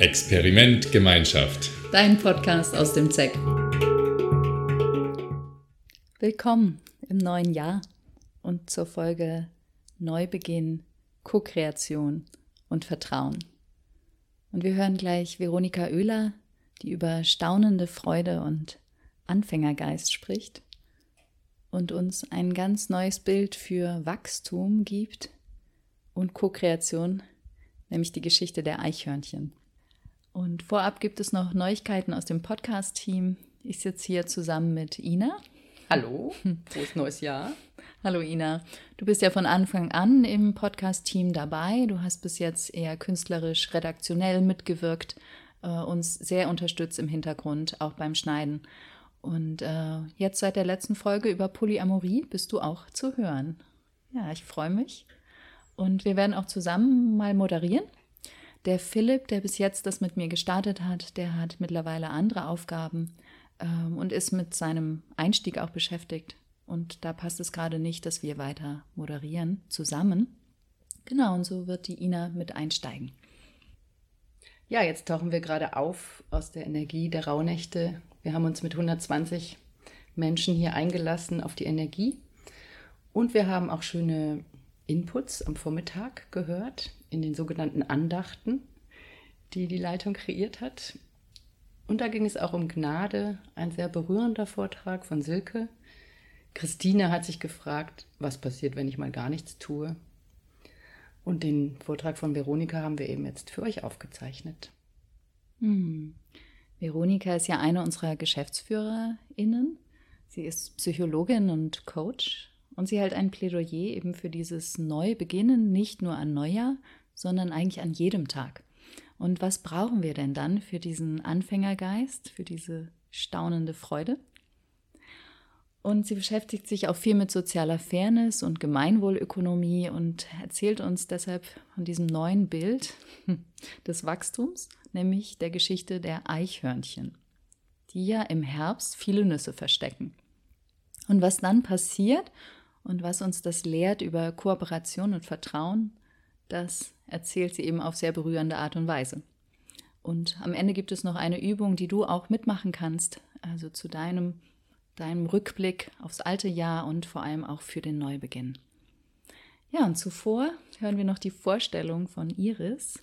Experiment Gemeinschaft. Dein Podcast aus dem ZEC. Willkommen im neuen Jahr und zur Folge Neubeginn, Co-Kreation und Vertrauen. Und wir hören gleich Veronika Oehler, die über staunende Freude und Anfängergeist spricht und uns ein ganz neues Bild für Wachstum gibt und Co-Kreation, nämlich die Geschichte der Eichhörnchen. Und vorab gibt es noch Neuigkeiten aus dem Podcast-Team. Ich sitze hier zusammen mit Ina. Hallo, frohes neues Jahr. Hallo Ina, du bist ja von Anfang an im Podcast-Team dabei. Du hast bis jetzt eher künstlerisch, redaktionell mitgewirkt, äh, uns sehr unterstützt im Hintergrund, auch beim Schneiden. Und äh, jetzt seit der letzten Folge über Polyamorie bist du auch zu hören. Ja, ich freue mich. Und wir werden auch zusammen mal moderieren. Der Philipp, der bis jetzt das mit mir gestartet hat, der hat mittlerweile andere Aufgaben ähm, und ist mit seinem Einstieg auch beschäftigt. Und da passt es gerade nicht, dass wir weiter moderieren zusammen. Genau, und so wird die Ina mit einsteigen. Ja, jetzt tauchen wir gerade auf aus der Energie der Rauhnächte. Wir haben uns mit 120 Menschen hier eingelassen auf die Energie. Und wir haben auch schöne Inputs am Vormittag gehört in den sogenannten Andachten, die die Leitung kreiert hat. Und da ging es auch um Gnade, ein sehr berührender Vortrag von Silke. Christine hat sich gefragt, was passiert, wenn ich mal gar nichts tue. Und den Vortrag von Veronika haben wir eben jetzt für euch aufgezeichnet. Hm. Veronika ist ja eine unserer GeschäftsführerInnen. Sie ist Psychologin und Coach und sie hält ein Plädoyer eben für dieses Neubeginnen, nicht nur an Neujahr, sondern eigentlich an jedem Tag. Und was brauchen wir denn dann für diesen Anfängergeist, für diese staunende Freude? Und sie beschäftigt sich auch viel mit sozialer Fairness und Gemeinwohlökonomie und erzählt uns deshalb von diesem neuen Bild des Wachstums, nämlich der Geschichte der Eichhörnchen, die ja im Herbst viele Nüsse verstecken. Und was dann passiert und was uns das lehrt über Kooperation und Vertrauen, das erzählt sie eben auf sehr berührende Art und Weise. Und am Ende gibt es noch eine Übung, die du auch mitmachen kannst, also zu deinem, deinem Rückblick aufs alte Jahr und vor allem auch für den Neubeginn. Ja, und zuvor hören wir noch die Vorstellung von Iris.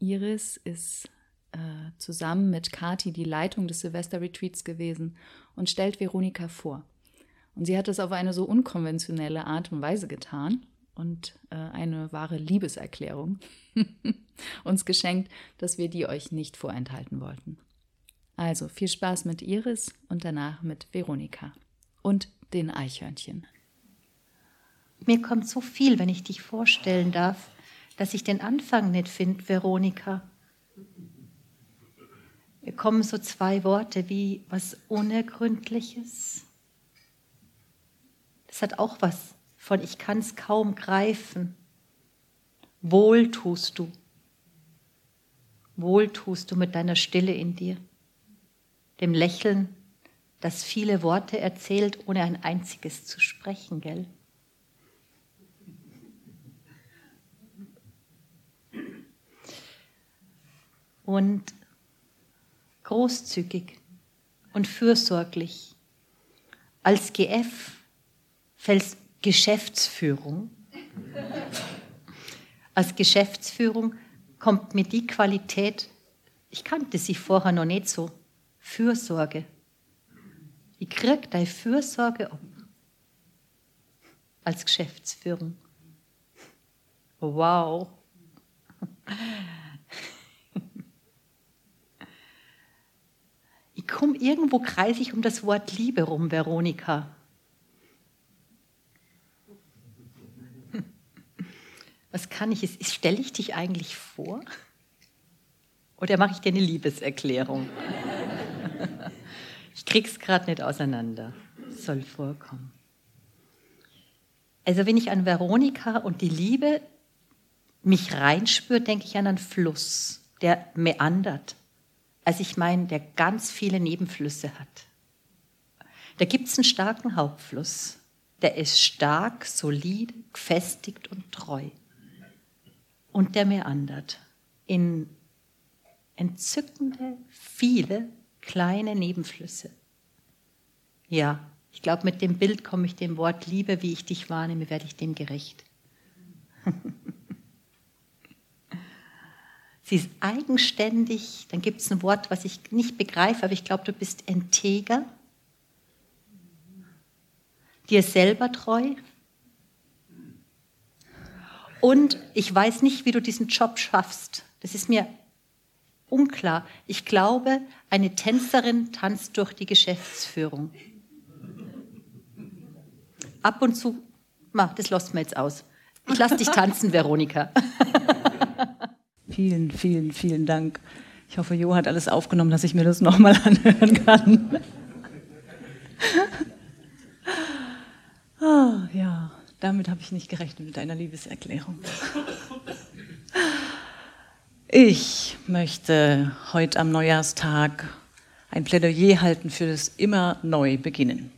Iris ist äh, zusammen mit Kati die Leitung des Silvester-Retreats gewesen und stellt Veronika vor. Und sie hat es auf eine so unkonventionelle Art und Weise getan und äh, eine wahre Liebeserklärung uns geschenkt, dass wir die euch nicht vorenthalten wollten. Also viel Spaß mit Iris und danach mit Veronika und den Eichhörnchen. Mir kommt so viel, wenn ich dich vorstellen darf, dass ich den Anfang nicht finde, Veronika. Mir kommen so zwei Worte wie was Unergründliches das hat auch was von ich kann es kaum greifen. Wohl tust du. Wohl tust du mit deiner Stille in dir, dem Lächeln, das viele Worte erzählt, ohne ein einziges zu sprechen, gell? Und großzügig und fürsorglich. Als GF Fels Geschäftsführung. Als Geschäftsführung kommt mir die Qualität, ich kannte sie vorher noch nicht so, Fürsorge. Ich krieg deine Fürsorge ab. Als Geschäftsführung. Wow. Ich komme irgendwo kreisig um das Wort Liebe rum, Veronika. Was kann ich? Stelle ich dich eigentlich vor? Oder mache ich dir eine Liebeserklärung? ich krieg's gerade nicht auseinander. Soll vorkommen. Also wenn ich an Veronika und die Liebe mich reinspüre, denke ich an einen Fluss, der meandert. Also ich meine, der ganz viele Nebenflüsse hat. Da gibt es einen starken Hauptfluss. Der ist stark, solide, gefestigt und treu und der meandert in, entzückende, viele kleine Nebenflüsse. Ja, ich glaube, mit dem Bild komme ich dem Wort Liebe, wie ich dich wahrnehme, werde ich dem gerecht. Sie ist eigenständig, dann gibt es ein Wort, was ich nicht begreife, aber ich glaube, du bist integer, dir selber treu. Und ich weiß nicht, wie du diesen Job schaffst. Das ist mir unklar. Ich glaube, eine Tänzerin tanzt durch die Geschäftsführung. Ab und zu, das lässt mir jetzt aus. Ich lasse dich tanzen, Veronika. Vielen, vielen, vielen Dank. Ich hoffe, Jo hat alles aufgenommen, dass ich mir das nochmal anhören kann. oh, ja, damit habe ich nicht gerechnet mit deiner Liebeserklärung. Ich möchte heute am Neujahrstag ein Plädoyer halten für das immer neu beginnen.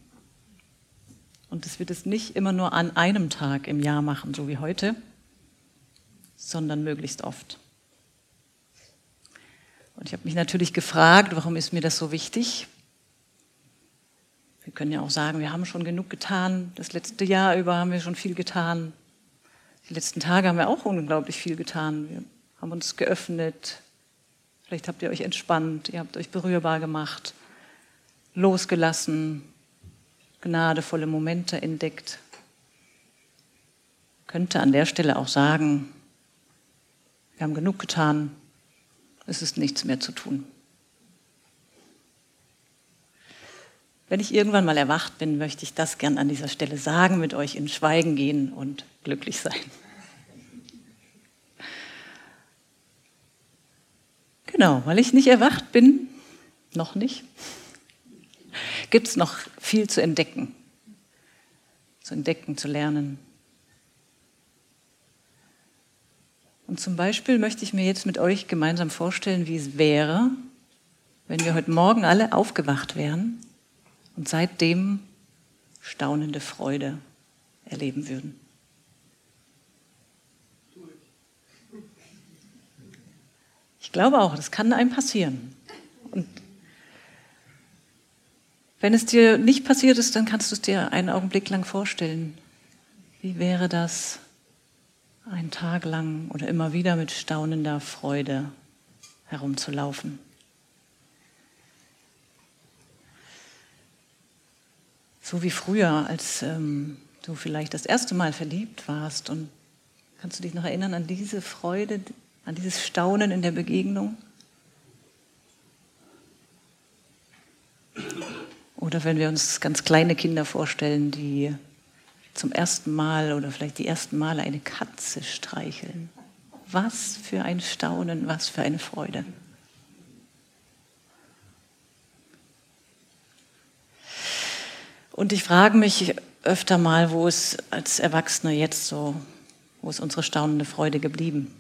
Und das wird es nicht immer nur an einem Tag im Jahr machen, so wie heute, sondern möglichst oft. Und ich habe mich natürlich gefragt, warum ist mir das so wichtig? Wir können ja auch sagen, wir haben schon genug getan. Das letzte Jahr über haben wir schon viel getan. Die letzten Tage haben wir auch unglaublich viel getan. Wir haben uns geöffnet. Vielleicht habt ihr euch entspannt, ihr habt euch berührbar gemacht, losgelassen, gnadevolle Momente entdeckt. Ich könnte an der Stelle auch sagen, wir haben genug getan, es ist nichts mehr zu tun. Wenn ich irgendwann mal erwacht bin, möchte ich das gern an dieser Stelle sagen, mit euch in Schweigen gehen und glücklich sein. Genau, weil ich nicht erwacht bin, noch nicht, gibt es noch viel zu entdecken, zu entdecken, zu lernen. Und zum Beispiel möchte ich mir jetzt mit euch gemeinsam vorstellen, wie es wäre, wenn wir heute Morgen alle aufgewacht wären und seitdem staunende Freude erleben würden. Ich glaube auch, das kann einem passieren. Und wenn es dir nicht passiert ist, dann kannst du es dir einen Augenblick lang vorstellen. Wie wäre das, einen Tag lang oder immer wieder mit staunender Freude herumzulaufen? So wie früher, als ähm, du vielleicht das erste Mal verliebt warst und kannst du dich noch erinnern an diese Freude, an dieses Staunen in der Begegnung? Oder wenn wir uns ganz kleine Kinder vorstellen, die zum ersten Mal oder vielleicht die ersten Male eine Katze streicheln. Was für ein Staunen, was für eine Freude. Und ich frage mich öfter mal, wo ist als Erwachsene jetzt so, wo ist unsere staunende Freude geblieben?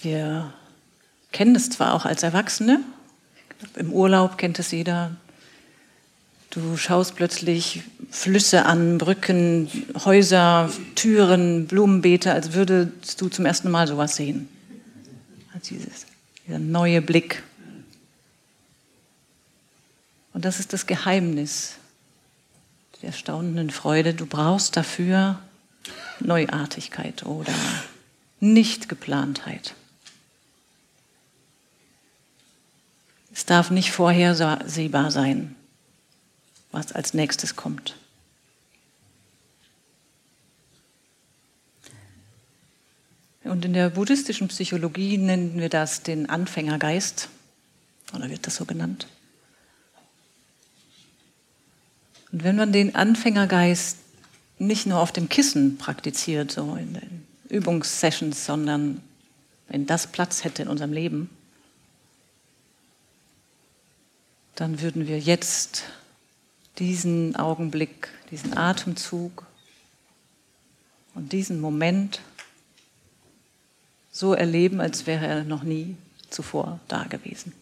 Wir kennen es zwar auch als Erwachsene, im Urlaub kennt es jeder. Du schaust plötzlich Flüsse an, Brücken, Häuser, Türen, Blumenbeete, als würdest du zum ersten Mal sowas sehen. Also dieses, dieser neue Blick. Und das ist das Geheimnis der staunenden Freude. Du brauchst dafür Neuartigkeit oder Nichtgeplantheit. Es darf nicht vorhersehbar sein, was als nächstes kommt. Und in der buddhistischen Psychologie nennen wir das den Anfängergeist, oder wird das so genannt. Und wenn man den Anfängergeist nicht nur auf dem Kissen praktiziert, so in den Übungssessions, sondern wenn das Platz hätte in unserem Leben, dann würden wir jetzt diesen Augenblick, diesen Atemzug und diesen Moment so erleben, als wäre er noch nie zuvor da gewesen.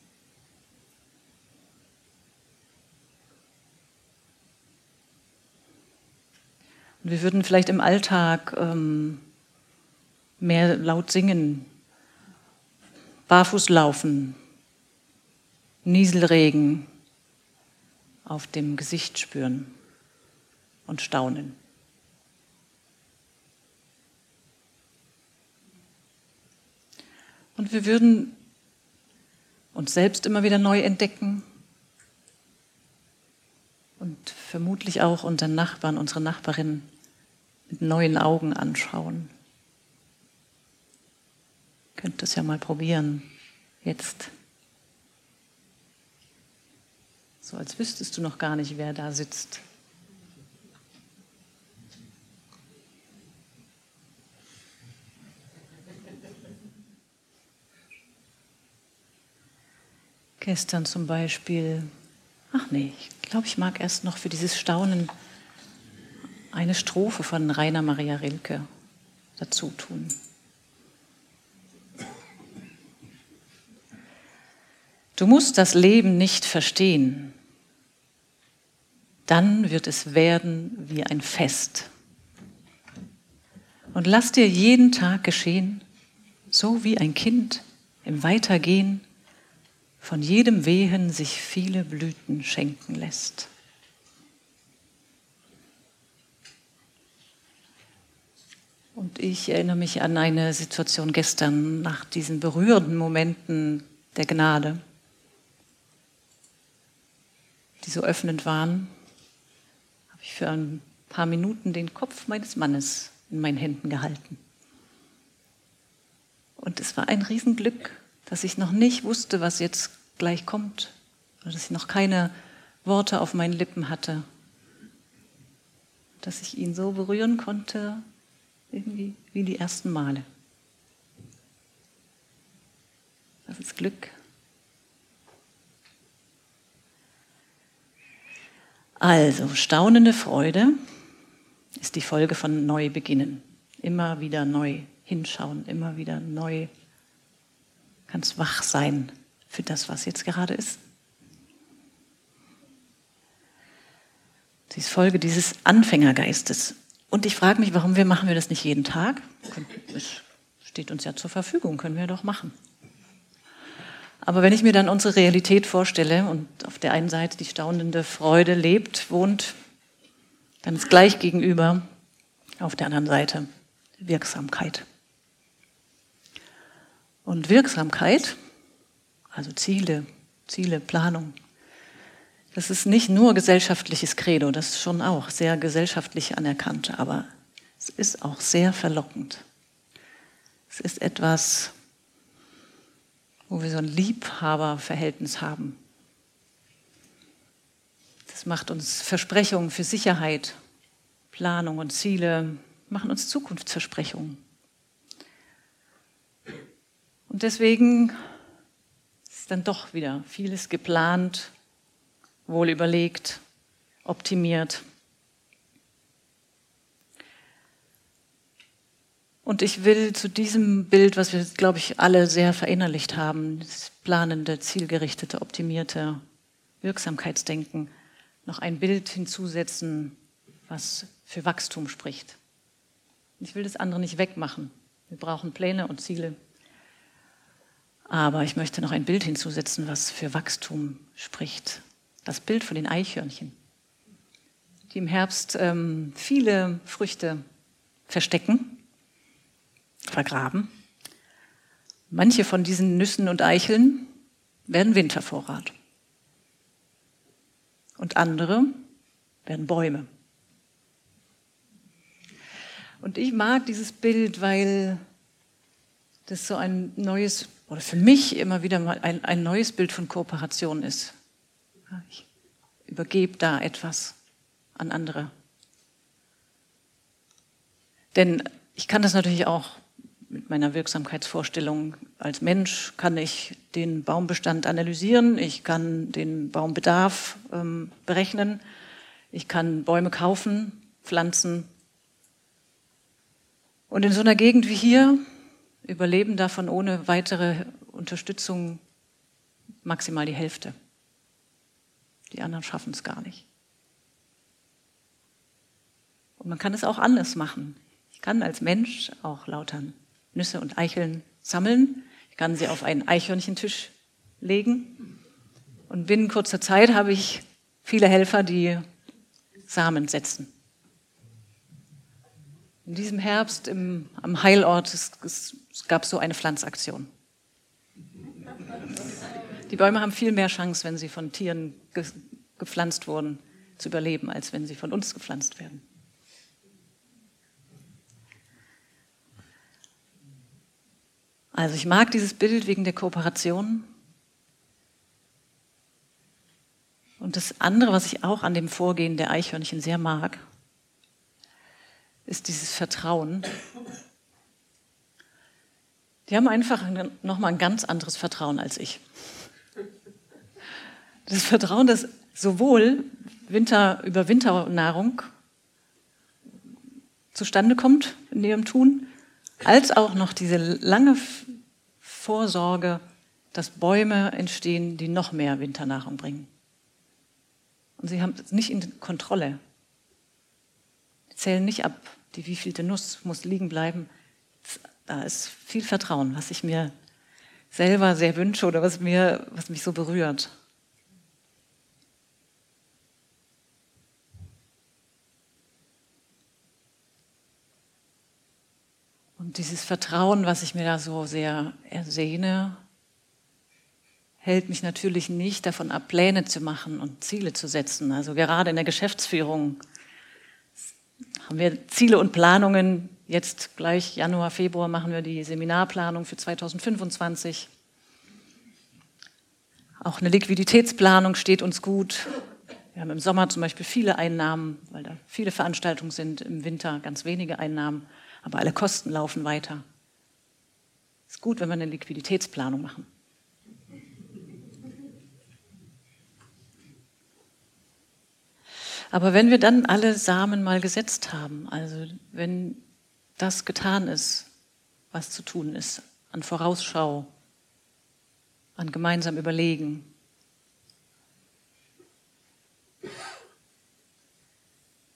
Wir würden vielleicht im Alltag ähm, mehr laut singen, barfuß laufen, Nieselregen auf dem Gesicht spüren und staunen. Und wir würden uns selbst immer wieder neu entdecken und vermutlich auch unseren Nachbarn, unsere Nachbarin mit neuen Augen anschauen. Ihr könnt das ja mal probieren, jetzt. So als wüsstest du noch gar nicht, wer da sitzt. Gestern zum Beispiel, ach nee, ich glaube, ich mag erst noch für dieses Staunen eine Strophe von Rainer Maria Rilke dazu tun. Du musst das Leben nicht verstehen, dann wird es werden wie ein Fest. Und lass dir jeden Tag geschehen, so wie ein Kind im Weitergehen von jedem Wehen sich viele Blüten schenken lässt. Und ich erinnere mich an eine Situation gestern nach diesen berührenden Momenten der Gnade, die so öffnend waren, habe ich für ein paar Minuten den Kopf meines Mannes in meinen Händen gehalten. Und es war ein Riesenglück, dass ich noch nicht wusste, was jetzt gleich kommt, oder dass ich noch keine Worte auf meinen Lippen hatte, dass ich ihn so berühren konnte, irgendwie wie die ersten Male. Das ist Glück. Also, staunende Freude ist die Folge von Neubeginnen. Immer wieder neu hinschauen, immer wieder neu ganz wach sein für das, was jetzt gerade ist. Sie ist Folge dieses Anfängergeistes. Und ich frage mich, warum wir machen wir das nicht jeden Tag? Es steht uns ja zur Verfügung, können wir doch machen. Aber wenn ich mir dann unsere Realität vorstelle und auf der einen Seite die staunende Freude lebt, wohnt, dann ist gleich gegenüber auf der anderen Seite Wirksamkeit. Und Wirksamkeit, also Ziele, Ziele, Planung, das ist nicht nur gesellschaftliches Credo, das ist schon auch sehr gesellschaftlich anerkannt, aber es ist auch sehr verlockend. Es ist etwas, wo wir so ein Liebhaberverhältnis haben. Das macht uns Versprechungen für Sicherheit, Planung und Ziele, machen uns Zukunftsversprechungen. Und deswegen ist dann doch wieder vieles geplant, wohl überlegt, optimiert. Und ich will zu diesem Bild, was wir, glaube ich, alle sehr verinnerlicht haben, das planende, zielgerichtete, optimierte Wirksamkeitsdenken, noch ein Bild hinzusetzen, was für Wachstum spricht. Ich will das andere nicht wegmachen. Wir brauchen Pläne und Ziele. Aber ich möchte noch ein Bild hinzusetzen, was für Wachstum spricht. Das Bild von den Eichhörnchen, die im Herbst ähm, viele Früchte verstecken, vergraben. Manche von diesen Nüssen und Eicheln werden Wintervorrat. Und andere werden Bäume. Und ich mag dieses Bild, weil das so ein neues oder für mich immer wieder mal ein, ein neues Bild von Kooperation ist. Ich übergebe da etwas an andere. Denn ich kann das natürlich auch mit meiner Wirksamkeitsvorstellung als Mensch, kann ich den Baumbestand analysieren, ich kann den Baumbedarf ähm, berechnen, ich kann Bäume kaufen, pflanzen. Und in so einer Gegend wie hier überleben davon ohne weitere Unterstützung maximal die Hälfte. Die anderen schaffen es gar nicht. Und man kann es auch anders machen. Ich kann als Mensch auch lauter Nüsse und Eicheln sammeln. Ich kann sie auf einen Eichhörnchentisch legen. Und binnen kurzer Zeit habe ich viele Helfer, die Samen setzen. In diesem Herbst im, am Heilort es, es, gab so eine Pflanzaktion. Die Bäume haben viel mehr Chance, wenn sie von Tieren ge, gepflanzt wurden, zu überleben, als wenn sie von uns gepflanzt werden. Also ich mag dieses Bild wegen der Kooperation. Und das andere, was ich auch an dem Vorgehen der Eichhörnchen sehr mag, ist dieses Vertrauen. Die haben einfach nochmal ein ganz anderes Vertrauen als ich. Das Vertrauen, dass sowohl Winter, über Winternahrung zustande kommt in ihrem Tun, als auch noch diese lange Vorsorge, dass Bäume entstehen, die noch mehr Winternahrung bringen. Und sie haben es nicht in Kontrolle. Sie zählen nicht ab, die wievielte Nuss muss liegen bleiben. Da ist viel Vertrauen, was ich mir selber sehr wünsche oder was, mir, was mich so berührt. Und dieses Vertrauen, was ich mir da so sehr ersehne, hält mich natürlich nicht davon ab, Pläne zu machen und Ziele zu setzen. Also gerade in der Geschäftsführung haben wir Ziele und Planungen. Jetzt gleich Januar, Februar machen wir die Seminarplanung für 2025. Auch eine Liquiditätsplanung steht uns gut. Wir haben im Sommer zum Beispiel viele Einnahmen, weil da viele Veranstaltungen sind, im Winter ganz wenige Einnahmen, aber alle Kosten laufen weiter. Ist gut, wenn wir eine Liquiditätsplanung machen. Aber wenn wir dann alle Samen mal gesetzt haben, also wenn das getan ist, was zu tun ist, an Vorausschau, an gemeinsam Überlegen,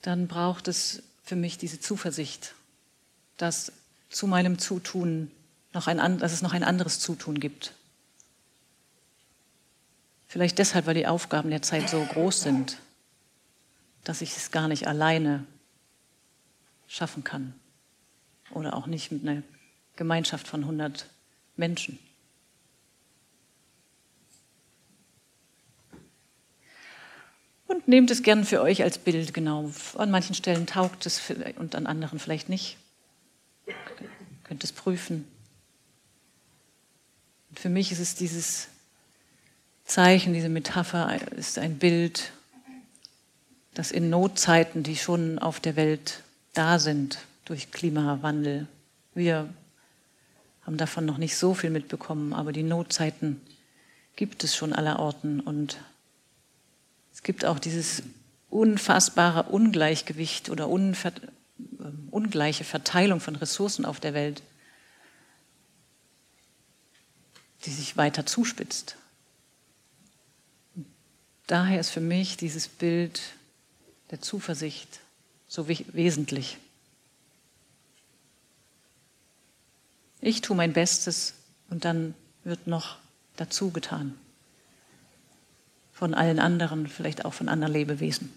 dann braucht es für mich diese Zuversicht, dass zu meinem Zutun noch ein, dass es noch ein anderes Zutun gibt. Vielleicht deshalb, weil die Aufgaben der Zeit so groß sind dass ich es gar nicht alleine schaffen kann. Oder auch nicht mit einer Gemeinschaft von 100 Menschen. Und nehmt es gern für euch als Bild, genau. An manchen Stellen taugt es und an anderen vielleicht nicht. Ihr könnt es prüfen. Und für mich ist es dieses Zeichen, diese Metapher, ist ein Bild dass in Notzeiten, die schon auf der Welt da sind durch Klimawandel, wir haben davon noch nicht so viel mitbekommen, aber die Notzeiten gibt es schon allerorten und es gibt auch dieses unfassbare Ungleichgewicht oder unver ähm, ungleiche Verteilung von Ressourcen auf der Welt, die sich weiter zuspitzt. Daher ist für mich dieses Bild der Zuversicht so wesentlich. Ich tue mein Bestes und dann wird noch dazu getan. Von allen anderen, vielleicht auch von anderen Lebewesen.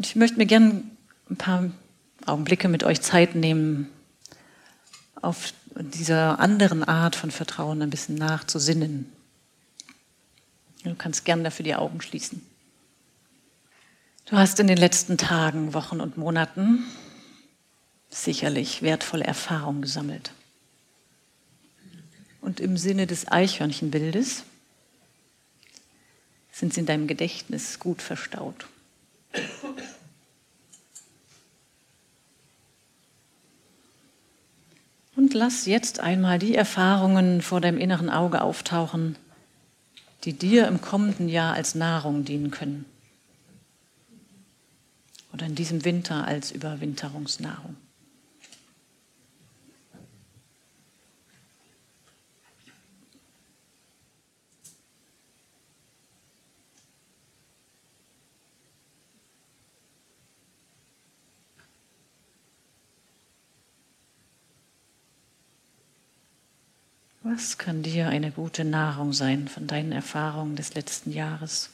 Und ich möchte mir gerne ein paar Augenblicke mit euch Zeit nehmen, auf dieser anderen Art von Vertrauen ein bisschen nachzusinnen. Du kannst gern dafür die Augen schließen. Du hast in den letzten Tagen, Wochen und Monaten sicherlich wertvolle Erfahrungen gesammelt. Und im Sinne des Eichhörnchenbildes sind sie in deinem Gedächtnis gut verstaut. Und lass jetzt einmal die Erfahrungen vor deinem inneren Auge auftauchen, die dir im kommenden Jahr als Nahrung dienen können. Oder in diesem Winter als Überwinterungsnahrung. Was kann dir eine gute Nahrung sein von deinen Erfahrungen des letzten Jahres?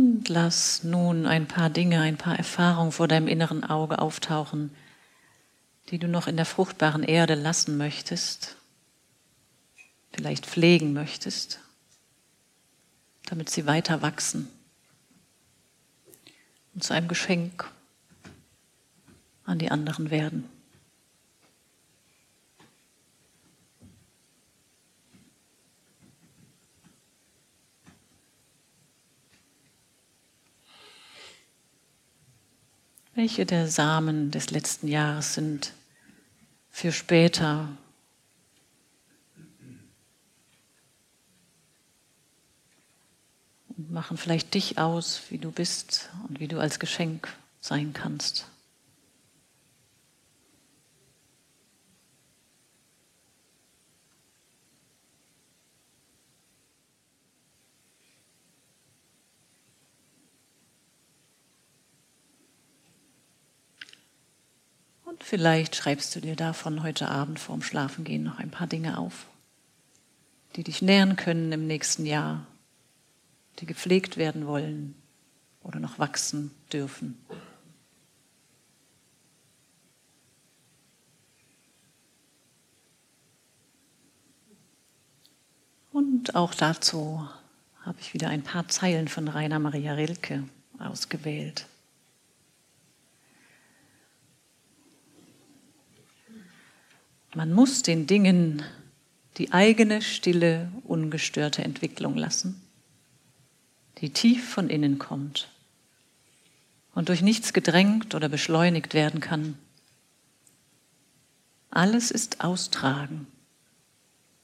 Und lass nun ein paar Dinge, ein paar Erfahrungen vor deinem inneren Auge auftauchen, die du noch in der fruchtbaren Erde lassen möchtest, vielleicht pflegen möchtest, damit sie weiter wachsen und zu einem Geschenk an die anderen werden. Welche der Samen des letzten Jahres sind für später und machen vielleicht dich aus, wie du bist und wie du als Geschenk sein kannst? Vielleicht schreibst du dir davon heute Abend vorm Schlafengehen noch ein paar Dinge auf, die dich nähern können im nächsten Jahr, die gepflegt werden wollen oder noch wachsen dürfen. Und auch dazu habe ich wieder ein paar Zeilen von Rainer Maria Rilke ausgewählt. Man muss den Dingen die eigene stille, ungestörte Entwicklung lassen, die tief von innen kommt und durch nichts gedrängt oder beschleunigt werden kann. Alles ist austragen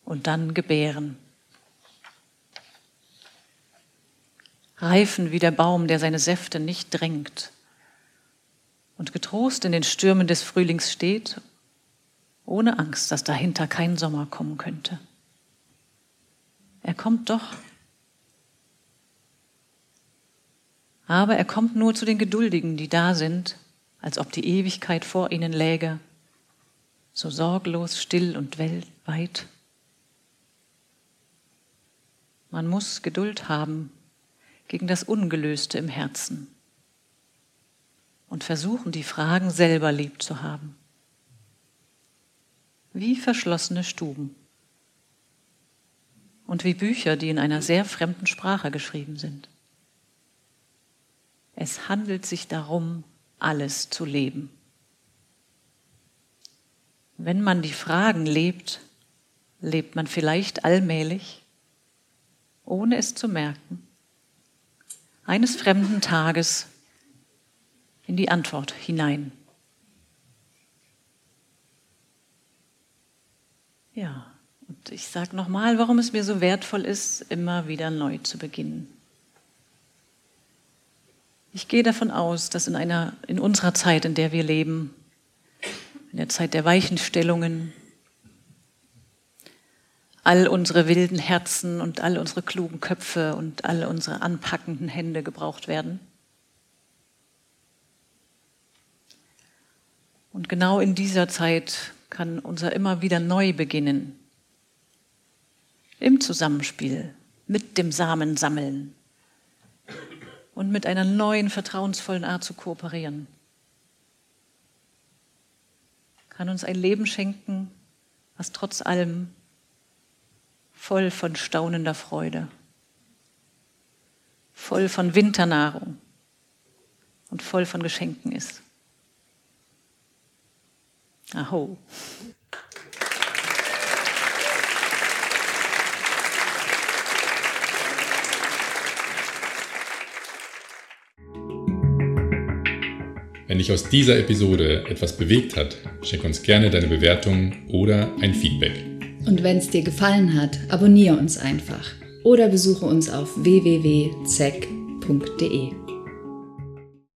und dann gebären. Reifen wie der Baum, der seine Säfte nicht drängt und getrost in den Stürmen des Frühlings steht ohne Angst, dass dahinter kein Sommer kommen könnte. Er kommt doch. Aber er kommt nur zu den Geduldigen, die da sind, als ob die Ewigkeit vor ihnen läge, so sorglos, still und weit. Man muss Geduld haben gegen das Ungelöste im Herzen und versuchen, die Fragen selber lieb zu haben wie verschlossene Stuben und wie Bücher, die in einer sehr fremden Sprache geschrieben sind. Es handelt sich darum, alles zu leben. Wenn man die Fragen lebt, lebt man vielleicht allmählich, ohne es zu merken, eines fremden Tages in die Antwort hinein. Ja, und ich sage nochmal, warum es mir so wertvoll ist, immer wieder neu zu beginnen. Ich gehe davon aus, dass in, einer, in unserer Zeit, in der wir leben, in der Zeit der Weichenstellungen, all unsere wilden Herzen und all unsere klugen Köpfe und all unsere anpackenden Hände gebraucht werden. Und genau in dieser Zeit kann unser immer wieder neu beginnen. Im Zusammenspiel mit dem Samen sammeln und mit einer neuen, vertrauensvollen Art zu kooperieren. Kann uns ein Leben schenken, was trotz allem voll von staunender Freude, voll von Winternahrung und voll von Geschenken ist. Aho. Wenn dich aus dieser Episode etwas bewegt hat, schick uns gerne deine Bewertung oder ein Feedback. Und wenn es dir gefallen hat, abonniere uns einfach oder besuche uns auf www.zeck.de.